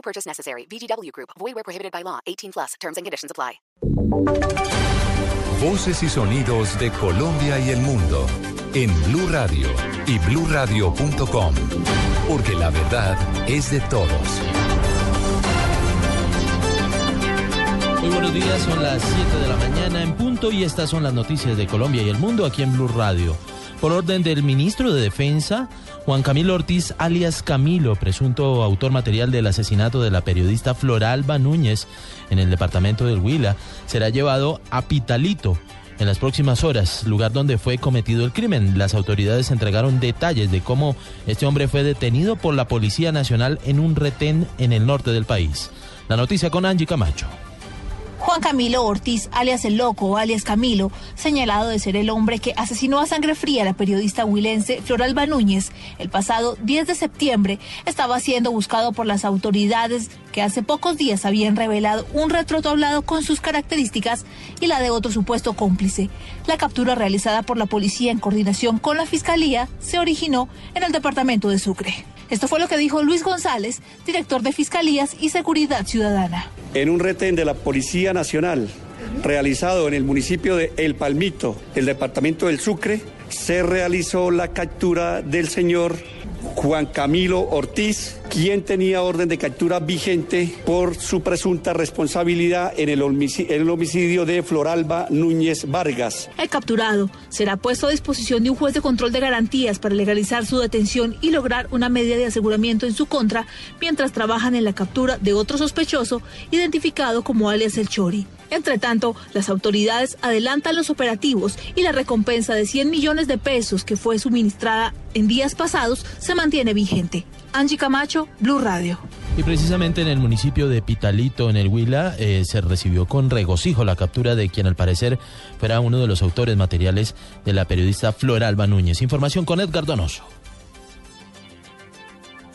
No purchase necessary. VGW Group. Void where prohibited by law. 18 plus. Terms and conditions apply. Voces y sonidos de Colombia y el mundo en Blue Radio y BlueRadio.com, porque la verdad es de todos. Muy buenos días, son las 7 de la mañana en punto y estas son las noticias de Colombia y el mundo aquí en Blue Radio. Por orden del ministro de Defensa, Juan Camilo Ortiz, alias Camilo, presunto autor material del asesinato de la periodista Floralba Núñez en el departamento del Huila, será llevado a Pitalito en las próximas horas, lugar donde fue cometido el crimen. Las autoridades entregaron detalles de cómo este hombre fue detenido por la Policía Nacional en un retén en el norte del país. La noticia con Angie Camacho. Juan Camilo Ortiz, alias El Loco, alias Camilo, señalado de ser el hombre que asesinó a sangre fría a la periodista huilense Floralba Núñez el pasado 10 de septiembre, estaba siendo buscado por las autoridades que hace pocos días habían revelado un retrato hablado con sus características y la de otro supuesto cómplice. La captura realizada por la policía en coordinación con la fiscalía se originó en el departamento de Sucre. Esto fue lo que dijo Luis González, director de Fiscalías y Seguridad Ciudadana. En un retén de la Policía Nacional realizado en el municipio de El Palmito, el departamento del Sucre, se realizó la captura del señor Juan Camilo Ortiz, quien tenía orden de captura vigente por su presunta responsabilidad en el, homicidio, de Floralba Núñez Vargas. El capturado será puesto a disposición de un juez de control de garantías para legalizar su detención y lograr una medida de aseguramiento en su contra mientras trabajan en la captura de otro sospechoso identificado como alias El Chori. Entre tanto, las autoridades adelantan los operativos y la recompensa de 100 millones de pesos que fue suministrada en días pasados se mantiene vigente. Angie Camacho, Blue Radio. Y precisamente en el municipio de Pitalito, en el Huila, eh, se recibió con regocijo la captura de quien al parecer fuera uno de los autores materiales de la periodista Flor Alba Núñez. Información con Edgar Donoso.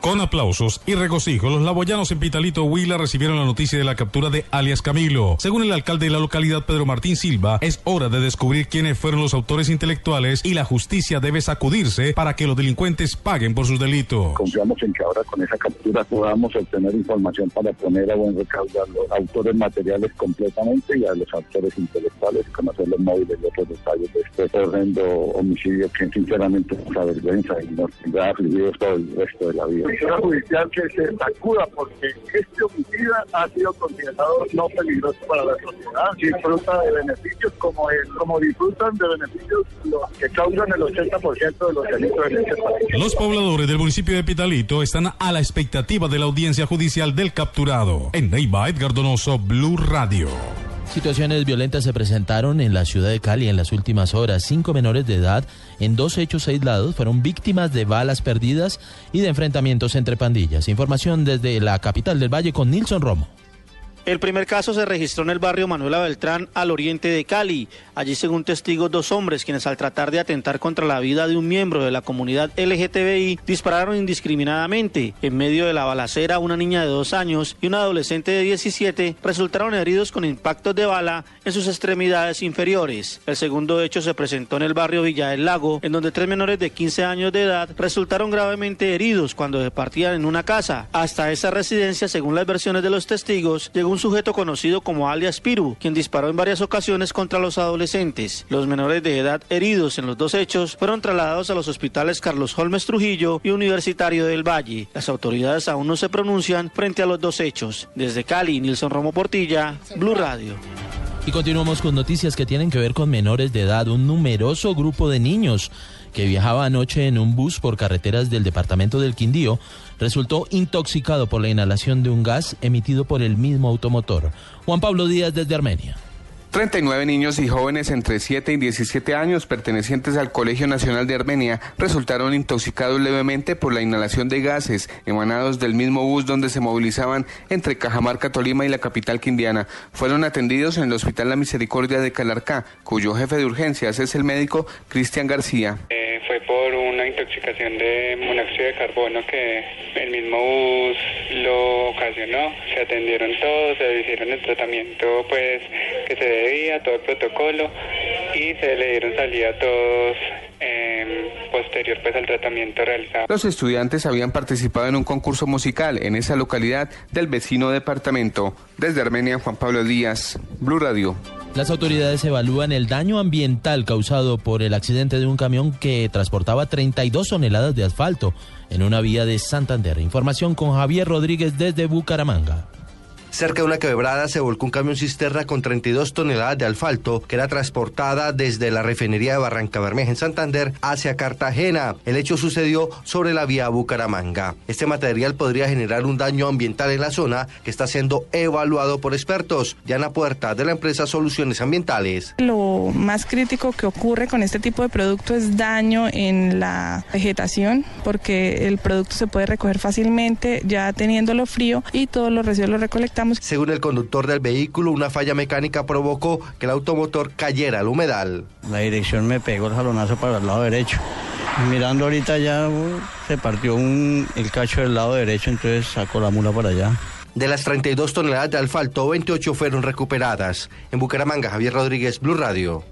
Con aplausos y regocijo, los laboyanos en Pitalito Huila recibieron la noticia de la captura de alias Camilo. Según el alcalde de la localidad, Pedro Martín Silva, es hora de descubrir quiénes fueron los autores intelectuales y la justicia debe sacudirse para que los delincuentes paguen por sus delitos. Confiamos en que ahora con esa captura podamos obtener información para poner a buen recaudo a los autores materiales completamente y a los autores intelectuales conocer los móviles y otros detalles de este horrendo homicidio que sinceramente nos avergüenza y nos ha afligido todo el resto de la vida judicial que se sacuda porque este homicida ha sido considerado no peligroso para la sociedad. Disfruta de beneficios como, el, como disfrutan de beneficios los que causan el 80% de los delitos en este país. Los pobladores del municipio de Pitalito están a la expectativa de la audiencia judicial del capturado. En Neiva, Edgar Donoso, Blue Radio. Situaciones violentas se presentaron en la ciudad de Cali en las últimas horas. Cinco menores de edad, en dos hechos aislados, fueron víctimas de balas perdidas y de enfrentamientos entre pandillas. Información desde la capital del Valle con Nilson Romo. El primer caso se registró en el barrio Manuela Beltrán, al oriente de Cali. Allí, según testigos, dos hombres quienes al tratar de atentar contra la vida de un miembro de la comunidad LGTBI dispararon indiscriminadamente. En medio de la balacera, una niña de dos años y un adolescente de 17 resultaron heridos con impactos de bala en sus extremidades inferiores. El segundo hecho se presentó en el barrio Villa del Lago, en donde tres menores de 15 años de edad resultaron gravemente heridos cuando departían en una casa. Hasta esa residencia, según las versiones de los testigos, llegó un sujeto conocido como alias Piru, quien disparó en varias ocasiones contra los adolescentes. Los menores de edad heridos en los dos hechos fueron trasladados a los hospitales Carlos Holmes Trujillo y Universitario del Valle. Las autoridades aún no se pronuncian frente a los dos hechos. Desde Cali, Nilson Romo Portilla, Blue Radio. Y continuamos con noticias que tienen que ver con menores de edad. Un numeroso grupo de niños que viajaba anoche en un bus por carreteras del departamento del Quindío resultó intoxicado por la inhalación de un gas emitido por el mismo automotor. Juan Pablo Díaz desde Armenia. 39 niños y jóvenes entre 7 y 17 años pertenecientes al Colegio Nacional de Armenia resultaron intoxicados levemente por la inhalación de gases emanados del mismo bus donde se movilizaban entre Cajamarca, Tolima y la capital quindiana. Fueron atendidos en el Hospital La Misericordia de Calarcá, cuyo jefe de urgencias es el médico Cristian García. Eh, fue por una intoxicación de monóxido de carbono que el mismo bus lo ocasionó. Se atendieron todos, se hicieron el tratamiento pues que se debía, todo el protocolo y se le dieron salida a todos eh, posterior pues al tratamiento realizado. Los estudiantes habían participado en un concurso musical en esa localidad del vecino departamento. Desde Armenia, Juan Pablo Díaz, Blue Radio. Las autoridades evalúan el daño ambiental causado por el accidente de un camión que transportaba 32 toneladas de asfalto en una vía de Santander. Información con Javier Rodríguez desde Bucaramanga. Cerca de una quebrada se volcó un camión cisterna con 32 toneladas de asfalto que era transportada desde la refinería de Barranca Bermeja en Santander hacia Cartagena. El hecho sucedió sobre la vía Bucaramanga. Este material podría generar un daño ambiental en la zona que está siendo evaluado por expertos. Diana Puerta de la empresa Soluciones Ambientales. Lo más crítico que ocurre con este tipo de producto es daño en la vegetación porque el producto se puede recoger fácilmente ya teniéndolo frío y todos los residuos los según el conductor del vehículo, una falla mecánica provocó que el automotor cayera al humedal. La dirección me pegó el jalonazo para el lado derecho. Mirando ahorita ya uh, se partió un, el cacho del lado derecho, entonces sacó la mula para allá. De las 32 toneladas de asfalto, 28 fueron recuperadas. En Bucaramanga, Javier Rodríguez, Blue Radio.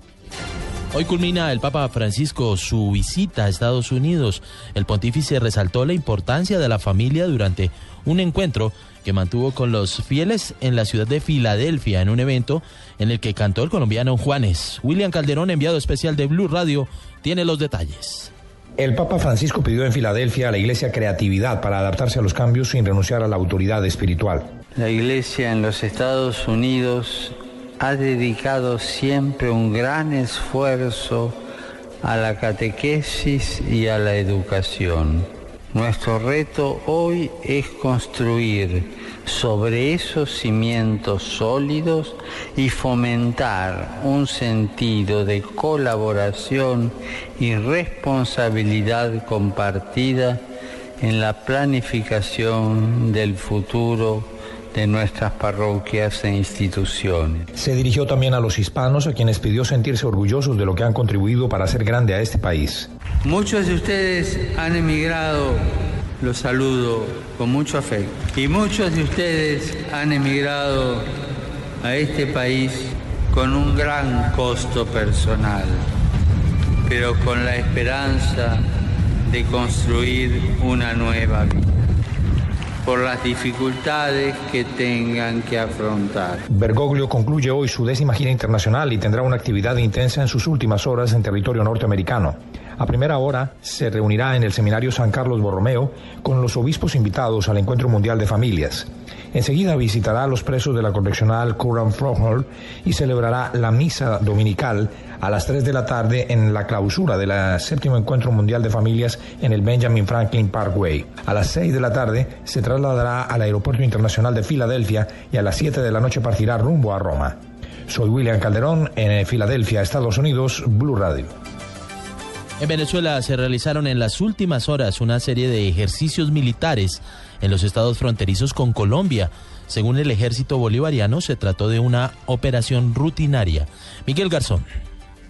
Hoy culmina el Papa Francisco su visita a Estados Unidos. El pontífice resaltó la importancia de la familia durante un encuentro que mantuvo con los fieles en la ciudad de Filadelfia en un evento en el que cantó el colombiano Juanes. William Calderón, enviado especial de Blue Radio, tiene los detalles. El Papa Francisco pidió en Filadelfia a la Iglesia creatividad para adaptarse a los cambios sin renunciar a la autoridad espiritual. La Iglesia en los Estados Unidos ha dedicado siempre un gran esfuerzo a la catequesis y a la educación. Nuestro reto hoy es construir sobre esos cimientos sólidos y fomentar un sentido de colaboración y responsabilidad compartida en la planificación del futuro de nuestras parroquias e instituciones. Se dirigió también a los hispanos a quienes pidió sentirse orgullosos de lo que han contribuido para hacer grande a este país. Muchos de ustedes han emigrado, los saludo con mucho afecto, y muchos de ustedes han emigrado a este país con un gran costo personal, pero con la esperanza de construir una nueva vida por las dificultades que tengan que afrontar. Bergoglio concluye hoy su décima gira internacional y tendrá una actividad intensa en sus últimas horas en territorio norteamericano. A primera hora se reunirá en el Seminario San Carlos Borromeo con los obispos invitados al Encuentro Mundial de Familias. Enseguida visitará a los presos de la correccional Curran Hall y celebrará la misa dominical a las 3 de la tarde en la clausura del séptimo Encuentro Mundial de Familias en el Benjamin Franklin Parkway. A las 6 de la tarde se trasladará al Aeropuerto Internacional de Filadelfia y a las 7 de la noche partirá rumbo a Roma. Soy William Calderón en Filadelfia, Estados Unidos, Blue Radio. En Venezuela se realizaron en las últimas horas una serie de ejercicios militares en los estados fronterizos con Colombia. Según el ejército bolivariano, se trató de una operación rutinaria. Miguel Garzón.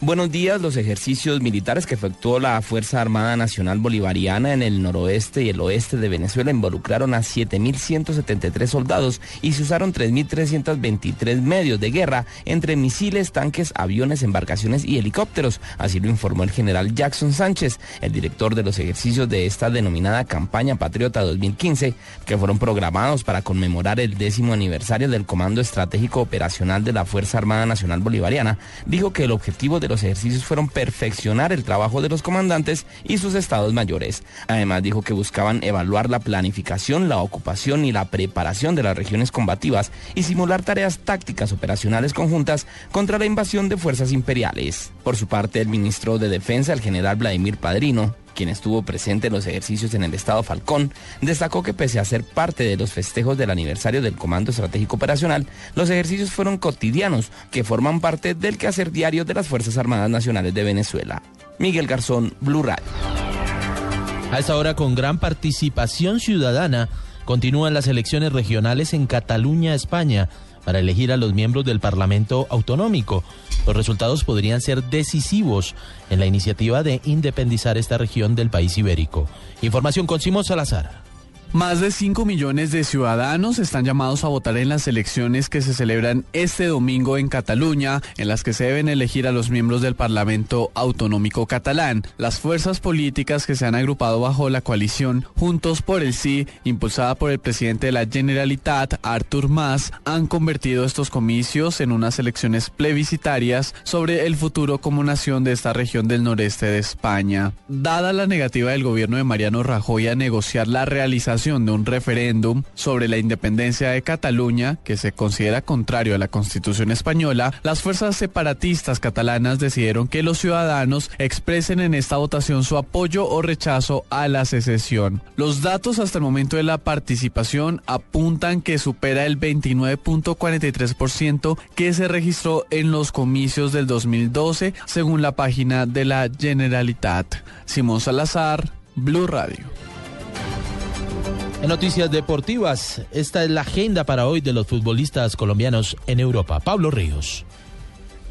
Buenos días. Los ejercicios militares que efectuó la Fuerza Armada Nacional Bolivariana en el noroeste y el oeste de Venezuela involucraron a 7.173 soldados y se usaron 3.323 medios de guerra entre misiles, tanques, aviones, embarcaciones y helicópteros. Así lo informó el general Jackson Sánchez, el director de los ejercicios de esta denominada Campaña Patriota 2015, que fueron programados para conmemorar el décimo aniversario del Comando Estratégico Operacional de la Fuerza Armada Nacional Bolivariana. Dijo que el objetivo de los ejercicios fueron perfeccionar el trabajo de los comandantes y sus estados mayores. Además dijo que buscaban evaluar la planificación, la ocupación y la preparación de las regiones combativas y simular tareas tácticas operacionales conjuntas contra la invasión de fuerzas imperiales. Por su parte, el ministro de Defensa, el general Vladimir Padrino, quien estuvo presente en los ejercicios en el estado Falcón, destacó que pese a ser parte de los festejos del aniversario del Comando Estratégico Operacional, los ejercicios fueron cotidianos que forman parte del quehacer diario de las Fuerzas Armadas Nacionales de Venezuela. Miguel Garzón, Blue Radio. A esta hora, con gran participación ciudadana, continúan las elecciones regionales en Cataluña, España, para elegir a los miembros del Parlamento Autonómico. Los resultados podrían ser decisivos en la iniciativa de independizar esta región del país ibérico. Información con Simón Salazar. Más de 5 millones de ciudadanos están llamados a votar en las elecciones que se celebran este domingo en Cataluña, en las que se deben elegir a los miembros del Parlamento Autonómico catalán. Las fuerzas políticas que se han agrupado bajo la coalición Juntos por el Sí, impulsada por el presidente de la Generalitat, Artur Mas, han convertido estos comicios en unas elecciones plebiscitarias sobre el futuro como nación de esta región del noreste de España. Dada la negativa del gobierno de Mariano Rajoy a negociar la realización de un referéndum sobre la independencia de Cataluña, que se considera contrario a la Constitución española, las fuerzas separatistas catalanas decidieron que los ciudadanos expresen en esta votación su apoyo o rechazo a la secesión. Los datos hasta el momento de la participación apuntan que supera el 29.43% que se registró en los comicios del 2012, según la página de la Generalitat. Simón Salazar, Blue Radio. En noticias deportivas, esta es la agenda para hoy de los futbolistas colombianos en Europa. Pablo Ríos.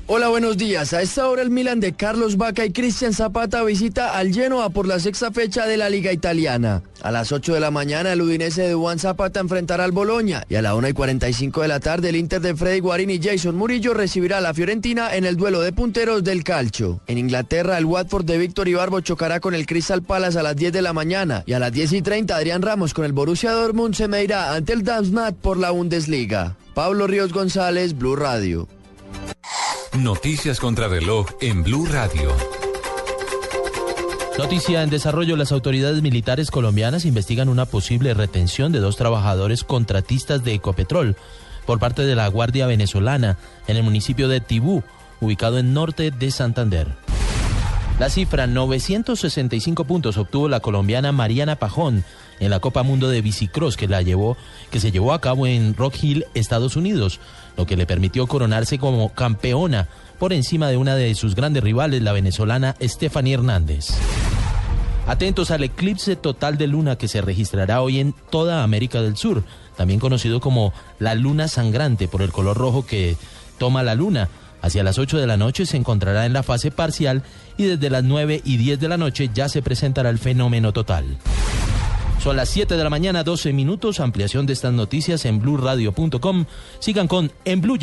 Hola, buenos días. A esta hora el Milan de Carlos Vaca y Cristian Zapata visita al Genoa por la sexta fecha de la Liga Italiana. A las 8 de la mañana el Udinese de Juan Zapata enfrentará al Boloña y a la 1 y 45 de la tarde el Inter de Freddy Guarín y Jason Murillo recibirá a la Fiorentina en el duelo de punteros del calcio. En Inglaterra el Watford de Víctor Ibarbo chocará con el Crystal Palace a las 10 de la mañana y a las 10 y 30 Adrián Ramos con el Borussia Dortmund se medirá ante el Darmstadt por la Bundesliga. Pablo Ríos González, Blue Radio. Noticias contra reloj en Blue Radio. Noticia en desarrollo, las autoridades militares colombianas investigan una posible retención de dos trabajadores contratistas de Ecopetrol por parte de la Guardia Venezolana en el municipio de Tibú, ubicado en norte de Santander. La cifra 965 puntos obtuvo la colombiana Mariana Pajón en la Copa Mundo de Bicicross que la llevó que se llevó a cabo en Rock Hill, Estados Unidos, lo que le permitió coronarse como campeona por encima de una de sus grandes rivales, la venezolana Stephanie Hernández. Atentos al eclipse total de luna que se registrará hoy en toda América del Sur, también conocido como la luna sangrante por el color rojo que toma la luna. Hacia las 8 de la noche se encontrará en la fase parcial y desde las 9 y 10 de la noche ya se presentará el fenómeno total. Son las 7 de la mañana, 12 minutos. Ampliación de estas noticias en blurradio.com. Sigan con En Blue.